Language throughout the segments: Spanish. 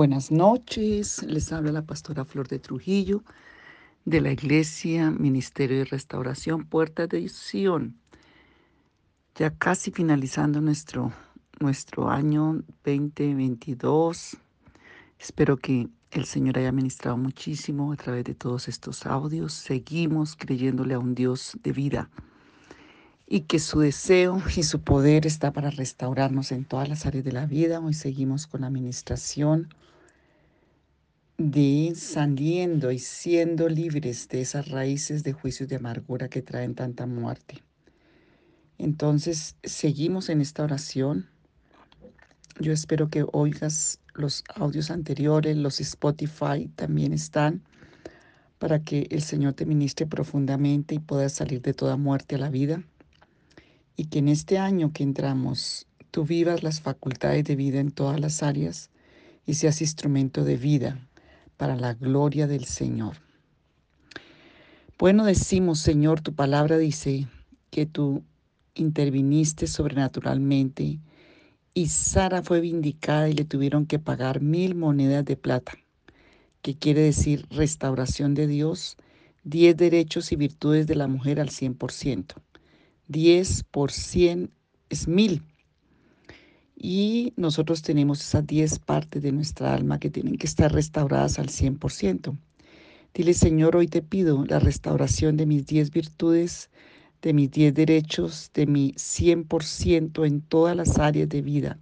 Buenas noches, les habla la pastora Flor de Trujillo de la Iglesia Ministerio de Restauración Puerta de Sion. Ya casi finalizando nuestro, nuestro año 2022. Espero que el Señor haya ministrado muchísimo a través de todos estos audios. Seguimos creyéndole a un Dios de vida y que su deseo y su poder está para restaurarnos en todas las áreas de la vida. Hoy seguimos con la administración de saliendo y siendo libres de esas raíces de juicios de amargura que traen tanta muerte. Entonces, seguimos en esta oración. Yo espero que oigas los audios anteriores, los Spotify también están, para que el Señor te ministre profundamente y puedas salir de toda muerte a la vida y que en este año que entramos tú vivas las facultades de vida en todas las áreas y seas instrumento de vida para la gloria del Señor. Bueno, decimos, Señor, tu palabra dice que tú interviniste sobrenaturalmente y Sara fue vindicada y le tuvieron que pagar mil monedas de plata, que quiere decir restauración de Dios, diez derechos y virtudes de la mujer al cien por ciento. 10 por 100 es mil. Y nosotros tenemos esas 10 partes de nuestra alma que tienen que estar restauradas al 100%. Dile, Señor, hoy te pido la restauración de mis 10 virtudes, de mis 10 derechos, de mi 100% en todas las áreas de vida,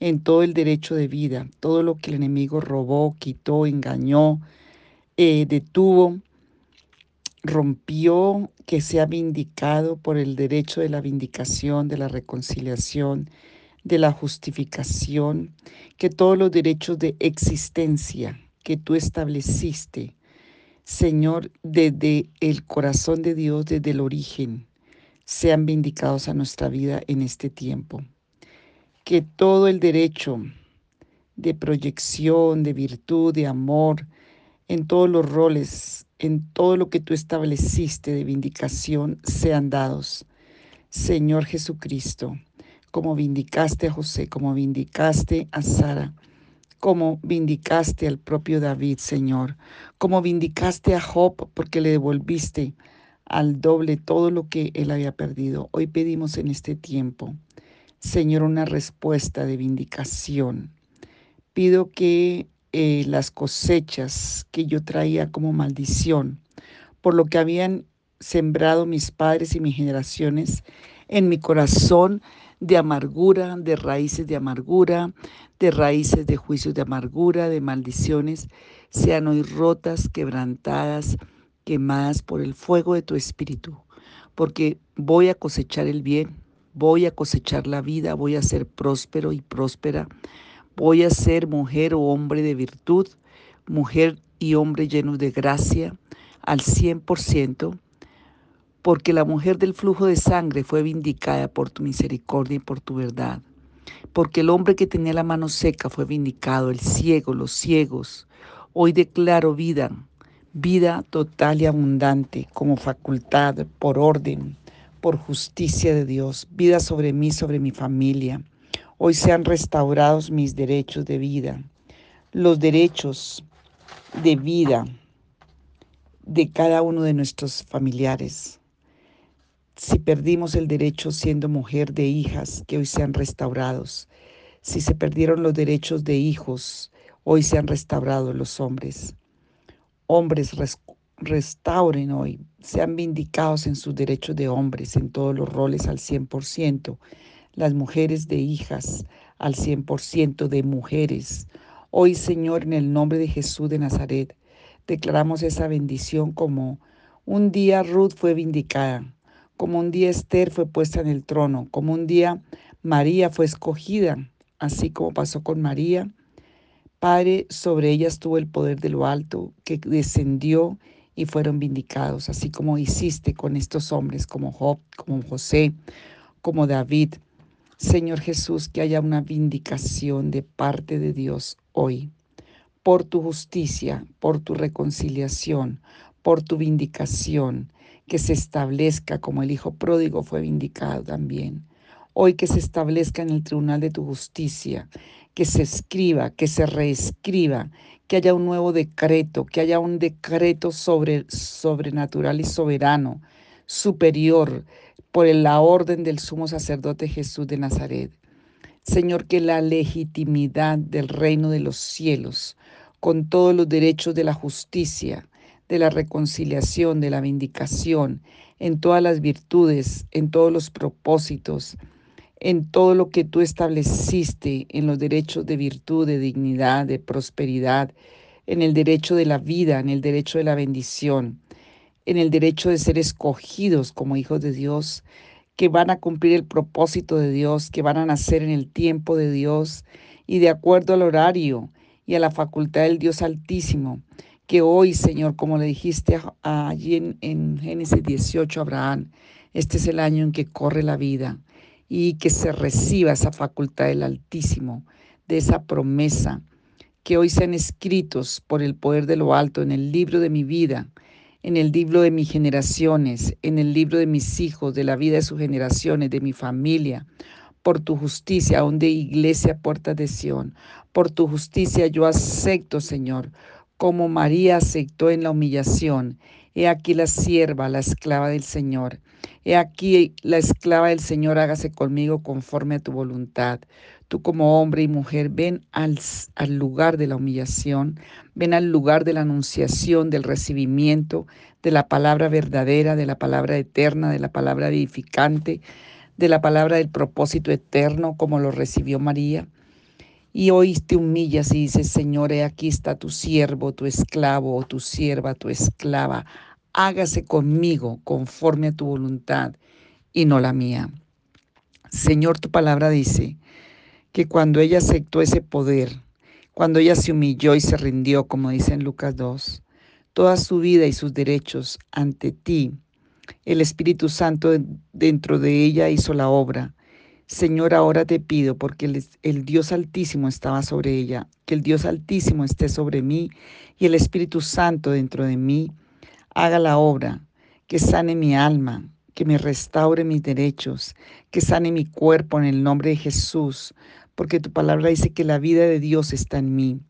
en todo el derecho de vida, todo lo que el enemigo robó, quitó, engañó, eh, detuvo rompió, que sea vindicado por el derecho de la vindicación, de la reconciliación, de la justificación, que todos los derechos de existencia que tú estableciste, Señor, desde el corazón de Dios, desde el origen, sean vindicados a nuestra vida en este tiempo. Que todo el derecho de proyección, de virtud, de amor, en todos los roles en todo lo que tú estableciste de vindicación sean dados. Señor Jesucristo, como vindicaste a José, como vindicaste a Sara, como vindicaste al propio David, Señor, como vindicaste a Job porque le devolviste al doble todo lo que él había perdido. Hoy pedimos en este tiempo, Señor, una respuesta de vindicación. Pido que eh, las cosechas que yo traía como maldición, por lo que habían sembrado mis padres y mis generaciones en mi corazón de amargura, de raíces de amargura, de raíces de juicios de amargura, de maldiciones, sean hoy rotas, quebrantadas, quemadas por el fuego de tu espíritu, porque voy a cosechar el bien, voy a cosechar la vida, voy a ser próspero y próspera Voy a ser mujer o hombre de virtud, mujer y hombre llenos de gracia al 100%, porque la mujer del flujo de sangre fue vindicada por tu misericordia y por tu verdad. Porque el hombre que tenía la mano seca fue vindicado, el ciego, los ciegos. Hoy declaro vida, vida total y abundante como facultad, por orden, por justicia de Dios, vida sobre mí, sobre mi familia Hoy sean restaurados mis derechos de vida, los derechos de vida de cada uno de nuestros familiares. Si perdimos el derecho siendo mujer de hijas, que hoy sean restaurados. Si se perdieron los derechos de hijos, hoy sean restaurados los hombres. Hombres, restauren hoy, sean vindicados en sus derechos de hombres, en todos los roles al 100% las mujeres de hijas, al 100% de mujeres. Hoy, Señor, en el nombre de Jesús de Nazaret, declaramos esa bendición como un día Ruth fue vindicada, como un día Esther fue puesta en el trono, como un día María fue escogida, así como pasó con María. Padre, sobre ella estuvo el poder de lo alto, que descendió y fueron vindicados, así como hiciste con estos hombres como Job, como José, como David. Señor Jesús, que haya una vindicación de parte de Dios hoy, por tu justicia, por tu reconciliación, por tu vindicación, que se establezca como el Hijo pródigo fue vindicado también. Hoy que se establezca en el tribunal de tu justicia, que se escriba, que se reescriba, que haya un nuevo decreto, que haya un decreto sobre, sobrenatural y soberano, superior, por la orden del sumo sacerdote Jesús de Nazaret. Señor, que la legitimidad del reino de los cielos, con todos los derechos de la justicia, de la reconciliación, de la vindicación, en todas las virtudes, en todos los propósitos, en todo lo que tú estableciste, en los derechos de virtud, de dignidad, de prosperidad, en el derecho de la vida, en el derecho de la bendición, en el derecho de ser escogidos como hijos de Dios, que van a cumplir el propósito de Dios, que van a nacer en el tiempo de Dios y de acuerdo al horario y a la facultad del Dios Altísimo, que hoy, Señor, como le dijiste allí en, Génesis 18 a Abraham, este es el año en que corre la vida y que se reciba esa facultad del Altísimo, de esa promesa, que hoy sean escritos por el poder de lo alto en el libro de mi vida, en el libro de mis generaciones, en el libro de mis hijos, de la vida de sus generaciones, de mi familia, por tu justicia, aún de iglesia puertas de Sión. Por tu justicia yo acepto, Señor, como María aceptó en la humillación. He aquí la sierva, la esclava del Señor. He aquí la esclava del Señor, hágase conmigo conforme a tu voluntad. Tú como hombre y mujer, ven al, al, lugar de la humillación, ven al lugar de la anunciación, del recibimiento, de la palabra verdadera, de la palabra eterna, de la palabra edificante, de la palabra del propósito eterno, como lo recibió María. Y hoy te humillas y dices, Señor, aquí está tu siervo, tu esclavo, o tu sierva, tu esclava hágase conmigo conforme a tu voluntad y no la mía. Señor, tu palabra dice que cuando ella aceptó ese poder, cuando ella se humilló y se rindió, como dice en Lucas 2, toda su vida y sus derechos ante ti, el Espíritu Santo dentro de ella hizo la obra. Señor, ahora te pido, porque el, el, Dios Altísimo estaba sobre ella, que el Dios Altísimo esté sobre mí y el Espíritu Santo dentro de mí haga la obra, que sane mi alma, que me restaure mis derechos, que sane mi cuerpo en el nombre de Jesús, porque tu palabra dice que la vida de Dios está en mí,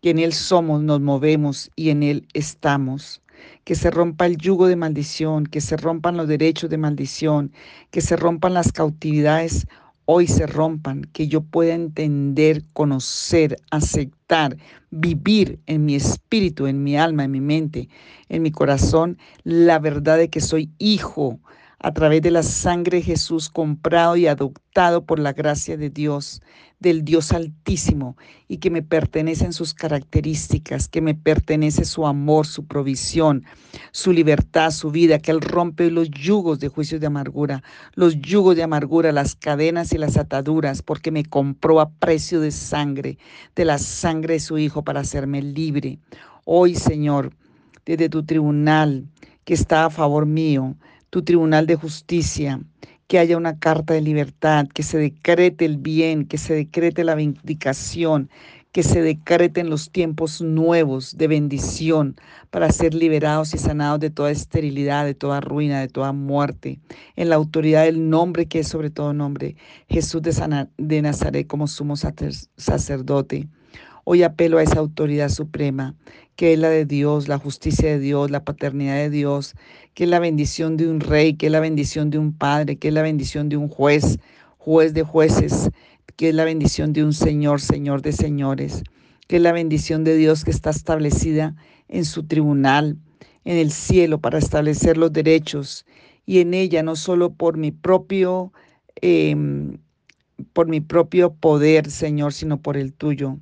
que en Él somos, nos movemos y en Él estamos. Que se rompa el yugo de maldición, que se rompan los derechos de maldición, que se rompan las cautividades hoy se rompan, que yo pueda entender, conocer, aceptar, vivir en mi espíritu, en mi alma, en mi mente, en mi corazón, la verdad de que soy hijo a través de la sangre de Jesús comprado y adoptado por la gracia de Dios, del Dios Altísimo, y que me pertenecen sus características, que me pertenece su amor, su provisión, su libertad, su vida, que Él rompe los yugos de juicios de amargura, los yugos de amargura, las cadenas y las ataduras, porque me compró a precio de sangre, de la sangre de su Hijo, para hacerme libre. Hoy, Señor, desde tu tribunal que está a favor mío, tu tribunal de justicia, que haya una carta de libertad, que se decrete el bien, que se decrete la vindicación, que se decreten los tiempos nuevos de bendición para ser liberados y sanados de toda esterilidad, de toda ruina, de toda muerte, en la autoridad del nombre que es sobre todo nombre, Jesús de, de Nazaret como sumo sacerdote. Hoy apelo a esa autoridad suprema, que es la de Dios, la justicia de Dios, la paternidad de Dios, que es la bendición de un rey, que es la bendición de un padre, que es la bendición de un juez, juez de jueces, que es la bendición de un Señor, Señor de señores, que es la bendición de Dios que está establecida en su tribunal, en el cielo, para establecer los derechos y en ella no solo por mi propio, em, por mi propio poder, Señor, sino por el tuyo.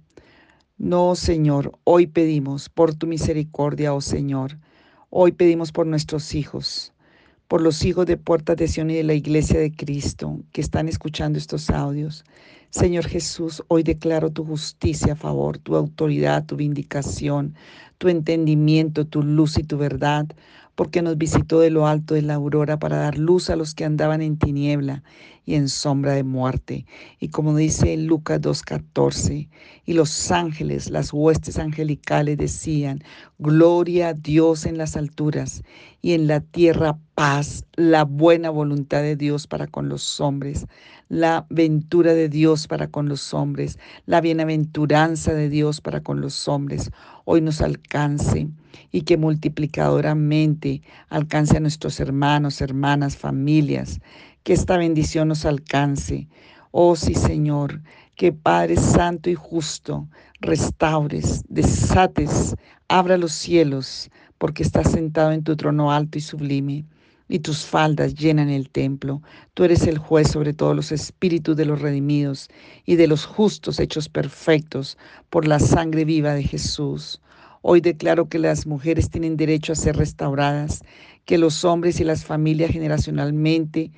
No, Señor, hoy pedimos por tu misericordia, oh Señor. Hoy pedimos por nuestros hijos, por los hijos de Puerta de Sion y de la Iglesia de Cristo que están escuchando estos audios. Señor Jesús, hoy declaro tu justicia a favor, tu autoridad, tu vindicación, tu entendimiento, tu luz y tu verdad, porque nos visitó de lo alto de la aurora para dar luz a los que andaban en tiniebla y en sombra de muerte. Y como dice Lucas 2.14, y los ángeles, las huestes angelicales decían, gloria a Dios en las alturas y en la tierra paz, la buena voluntad de Dios para con los hombres. La ventura de Dios para con los hombres, la bienaventuranza de Dios para con los hombres, hoy nos alcance y que multiplicadoramente alcance a nuestros hermanos, hermanas, familias, que esta bendición nos alcance. Oh sí, Señor, que Padre Santo y Justo restaures, desates, abra los cielos, porque estás sentado en tu trono alto y sublime y tus faldas llenan el templo. Tú eres el juez sobre todos los espíritus de los redimidos y de los justos hechos perfectos por la sangre viva de Jesús. Hoy declaro que las mujeres tienen derecho a ser restauradas, que los hombres y las familias generacionalmente,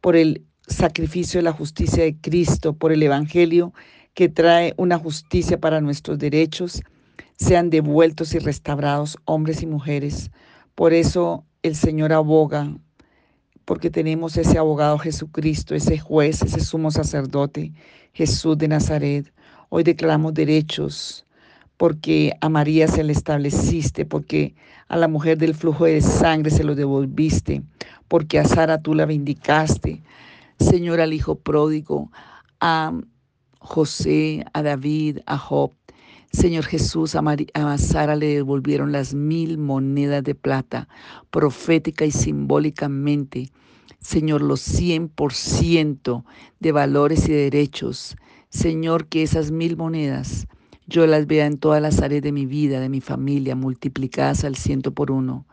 por el sacrificio de la justicia de Cristo, por el Evangelio que trae una justicia para nuestros derechos, sean devueltos y restaurados hombres y mujeres. Por eso el Señor aboga, porque tenemos ese abogado Jesucristo, ese juez, ese sumo sacerdote, Jesús de Nazaret. Hoy declaramos derechos, porque a María se le estableciste, porque a la mujer del flujo de sangre se lo devolviste, porque a Sara tú la vindicaste. Señor, al hijo pródigo, a José, a David, a Job, Señor Jesús, a, Sara le devolvieron las mil monedas de plata, profética y simbólicamente. Señor, los 100% de valores y derechos. Señor, que esas mil monedas yo las vea en todas las áreas de mi vida, de mi familia, multiplicadas al ciento por uno.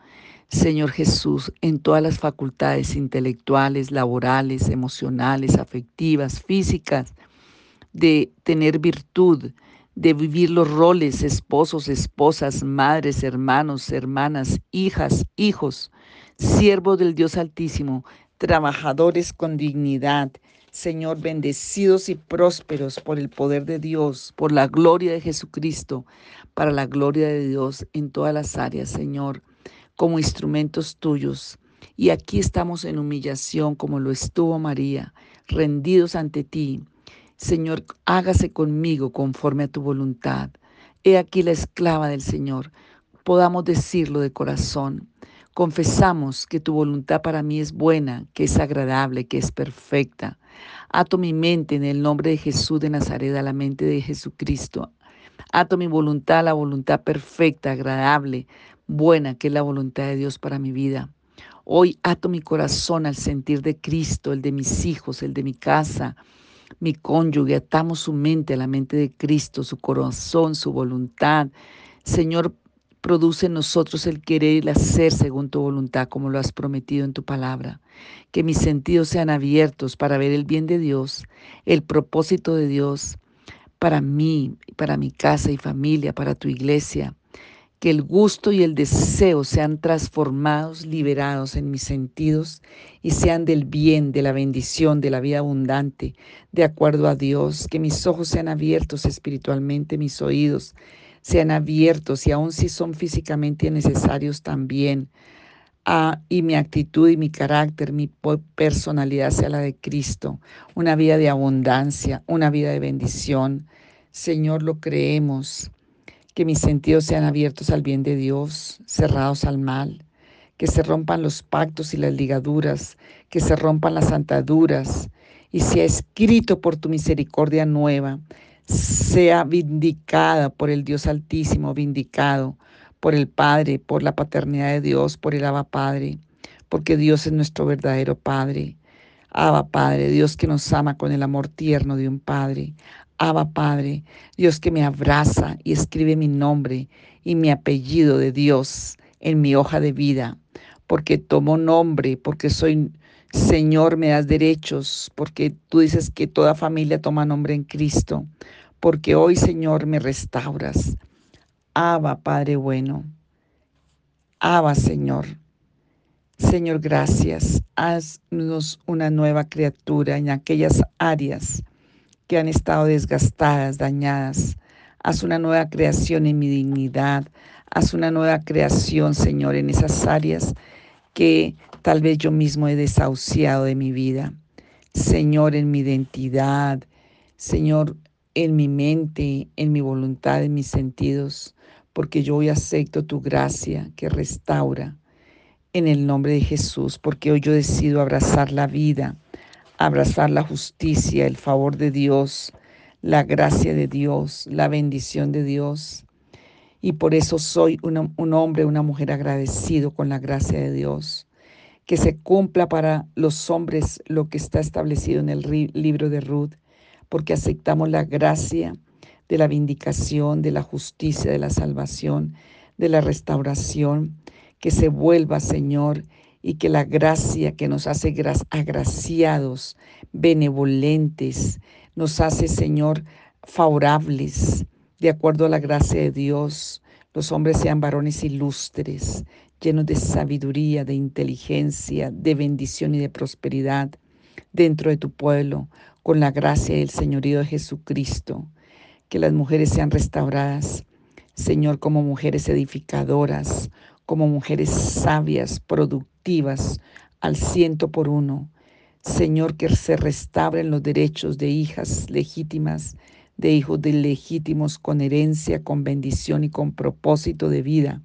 Señor Jesús, en todas las facultades intelectuales, laborales, emocionales, afectivas, físicas, de tener virtud, de vivir los roles, esposos, esposas, madres, hermanos, hermanas, hijas, hijos, siervos del Dios Altísimo, trabajadores con dignidad, Señor, bendecidos y prósperos por el poder de Dios, por la gloria de Jesucristo, para la gloria de Dios en todas las áreas, Señor, como instrumentos tuyos. Y aquí estamos en humillación como lo estuvo María, rendidos ante ti Señor, hágase conmigo conforme a tu voluntad. He aquí la esclava del Señor. Podamos decirlo de corazón. Confesamos que tu voluntad para mí es buena, que es agradable, que es perfecta. Ato mi mente en el nombre de Jesús de Nazaret a la mente de Jesucristo. Ato mi voluntad a la voluntad perfecta, agradable, buena, que es la voluntad de Dios para mi vida. Hoy ato mi corazón al sentir de Cristo, el de mis hijos, el de mi casa, mi cónyuge, atamos su mente a la mente de Cristo, su corazón, su voluntad. Señor, produce en nosotros el querer y el hacer según tu voluntad, como lo has prometido en tu palabra. Que mis sentidos sean abiertos para ver el bien de Dios, el propósito de Dios para mí, para mi casa y familia, para tu iglesia que el gusto y el deseo sean transformados, liberados en mis sentidos y sean del bien, de la bendición, de la vida abundante, de acuerdo a Dios, que mis ojos sean abiertos espiritualmente, mis oídos sean abiertos y aun si son físicamente necesarios también. Ah, y mi actitud y mi carácter, mi personalidad sea la de Cristo, una vida de abundancia, una vida de bendición. Señor, lo creemos que mis sentidos sean abiertos al bien de Dios, cerrados al mal, que se rompan los pactos y las ligaduras, que se rompan las ataduras, y sea escrito por tu misericordia nueva, sea vindicada por el Dios Altísimo, vindicado por el Padre, por la paternidad de Dios, por el Abba Padre, porque Dios es nuestro verdadero Padre. Abba Padre, Dios que nos ama con el amor tierno de un Padre. Abba Padre, Dios que me abraza y escribe mi nombre y mi apellido de Dios en mi hoja de vida, porque tomo nombre, porque soy Señor, me das derechos, porque tú dices que toda familia toma nombre en Cristo, porque hoy Señor me restauras. Abba Padre bueno, Abba Señor. Señor, gracias. Haznos una nueva criatura en aquellas áreas que han estado desgastadas, dañadas. Haz una nueva creación en mi dignidad. Haz una nueva creación, Señor, en esas áreas que tal vez yo mismo he desahuciado de mi vida. Señor, en mi identidad. Señor, en mi mente, en mi voluntad, en mis sentidos, porque yo hoy acepto tu gracia que restaura en el nombre de Jesús, porque hoy yo decido abrazar la vida, abrazar la justicia, el favor de Dios, la gracia de Dios, la bendición de Dios. Y por eso soy un hombre, una mujer agradecido con la gracia de Dios. Que se cumpla para los hombres lo que está establecido en el libro de Ruth, porque aceptamos la gracia de la vindicación, de la justicia, de la salvación, de la restauración. Que se vuelva, Señor, y que la gracia que nos hace agraciados, benevolentes, nos hace, Señor, favorables, de acuerdo a la gracia de Dios, los hombres sean varones ilustres, llenos de sabiduría, de inteligencia, de bendición y de prosperidad dentro de tu pueblo, con la gracia y el señorío de Jesucristo. Que las mujeres sean restauradas, Señor, como mujeres edificadoras, como mujeres sabias, productivas, al ciento por uno. Señor, que se restauren los derechos de hijas legítimas, de hijos de legítimos con herencia, con bendición y con propósito de vida.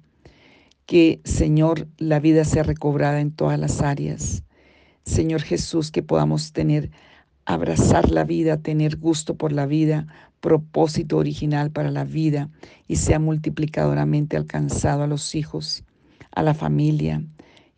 Que, Señor, la vida sea recobrada en todas las áreas. Señor Jesús, que podamos tener, abrazar la vida, tener gusto por la vida, propósito original para la vida y sea multiplicadoramente alcanzado a los hijos a la familia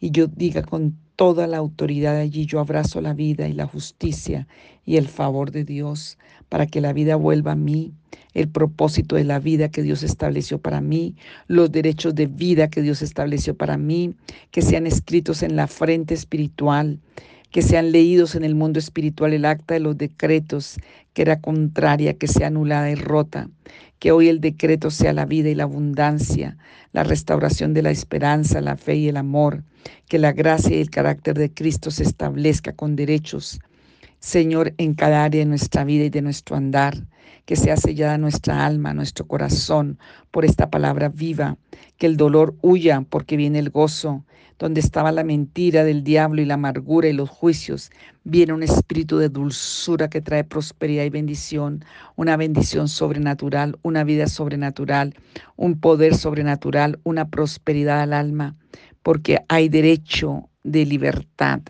y yo diga con toda la autoridad allí, yo abrazo la vida y la justicia y el favor de Dios para que la vida vuelva a mí, el propósito de la vida que Dios estableció para mí, los derechos de vida que Dios estableció para mí, que sean escritos en la frente espiritual, que sean leídos en el mundo espiritual el acta de los decretos que era contraria, que sea anulada y rota, que hoy el decreto sea la vida y la abundancia, la restauración de la esperanza, la fe y el amor, que la gracia y el carácter de Cristo se establezca con derechos, Señor, en cada área de nuestra vida y de nuestro andar, que sea sellada nuestra alma, nuestro corazón por esta palabra viva, que el dolor huya porque viene el gozo, donde estaba la mentira del diablo y la amargura y los juicios, viene un espíritu de dulzura que trae prosperidad y bendición, una bendición sobrenatural, una vida sobrenatural, un poder sobrenatural, una prosperidad al alma, porque hay derecho de libertad,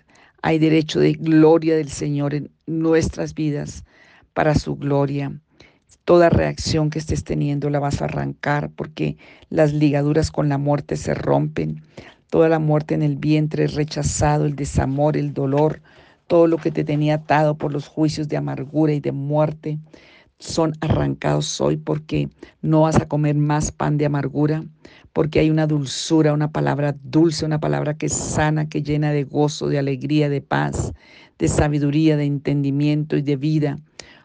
hay derecho de gloria del Señor en nuestras vidas para su gloria. Toda reacción que estés teniendo la vas a arrancar porque las ligaduras con la muerte se rompen. Toda la muerte en el vientre es rechazado, el desamor, el dolor, todo lo que te tenía atado por los juicios de amargura y de muerte son arrancados hoy porque no vas a comer más pan de amargura, porque hay una dulzura, una palabra dulce, una palabra que sana, que llena de gozo, de alegría, de paz, de sabiduría, de entendimiento y de vida,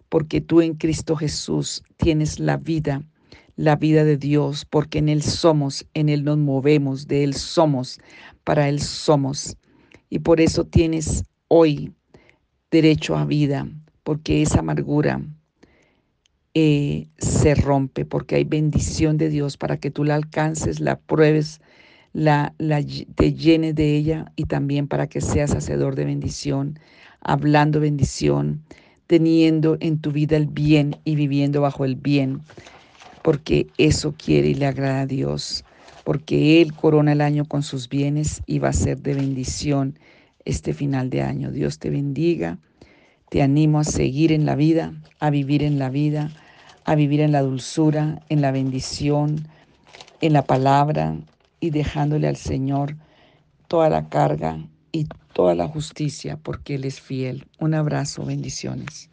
porque tú en Cristo Jesús tienes la vida la vida de Dios, porque en Él somos, en Él nos movemos, de Él somos, para Él somos. Y por eso tienes hoy derecho a vida, porque esa amargura eh, se rompe, porque hay bendición de Dios para que tú la alcances, la pruebes, la, te llenes de ella y también para que seas hacedor de bendición, hablando bendición, teniendo en tu vida el bien y viviendo bajo el bien porque eso quiere y le agrada a Dios, porque Él corona el año con sus bienes y va a ser de bendición este final de año. Dios te bendiga, te animo a seguir en la vida, a vivir en la vida, a vivir en la dulzura, en la bendición, en la palabra y dejándole al Señor toda la carga y toda la justicia porque Él es fiel. Un abrazo, bendiciones.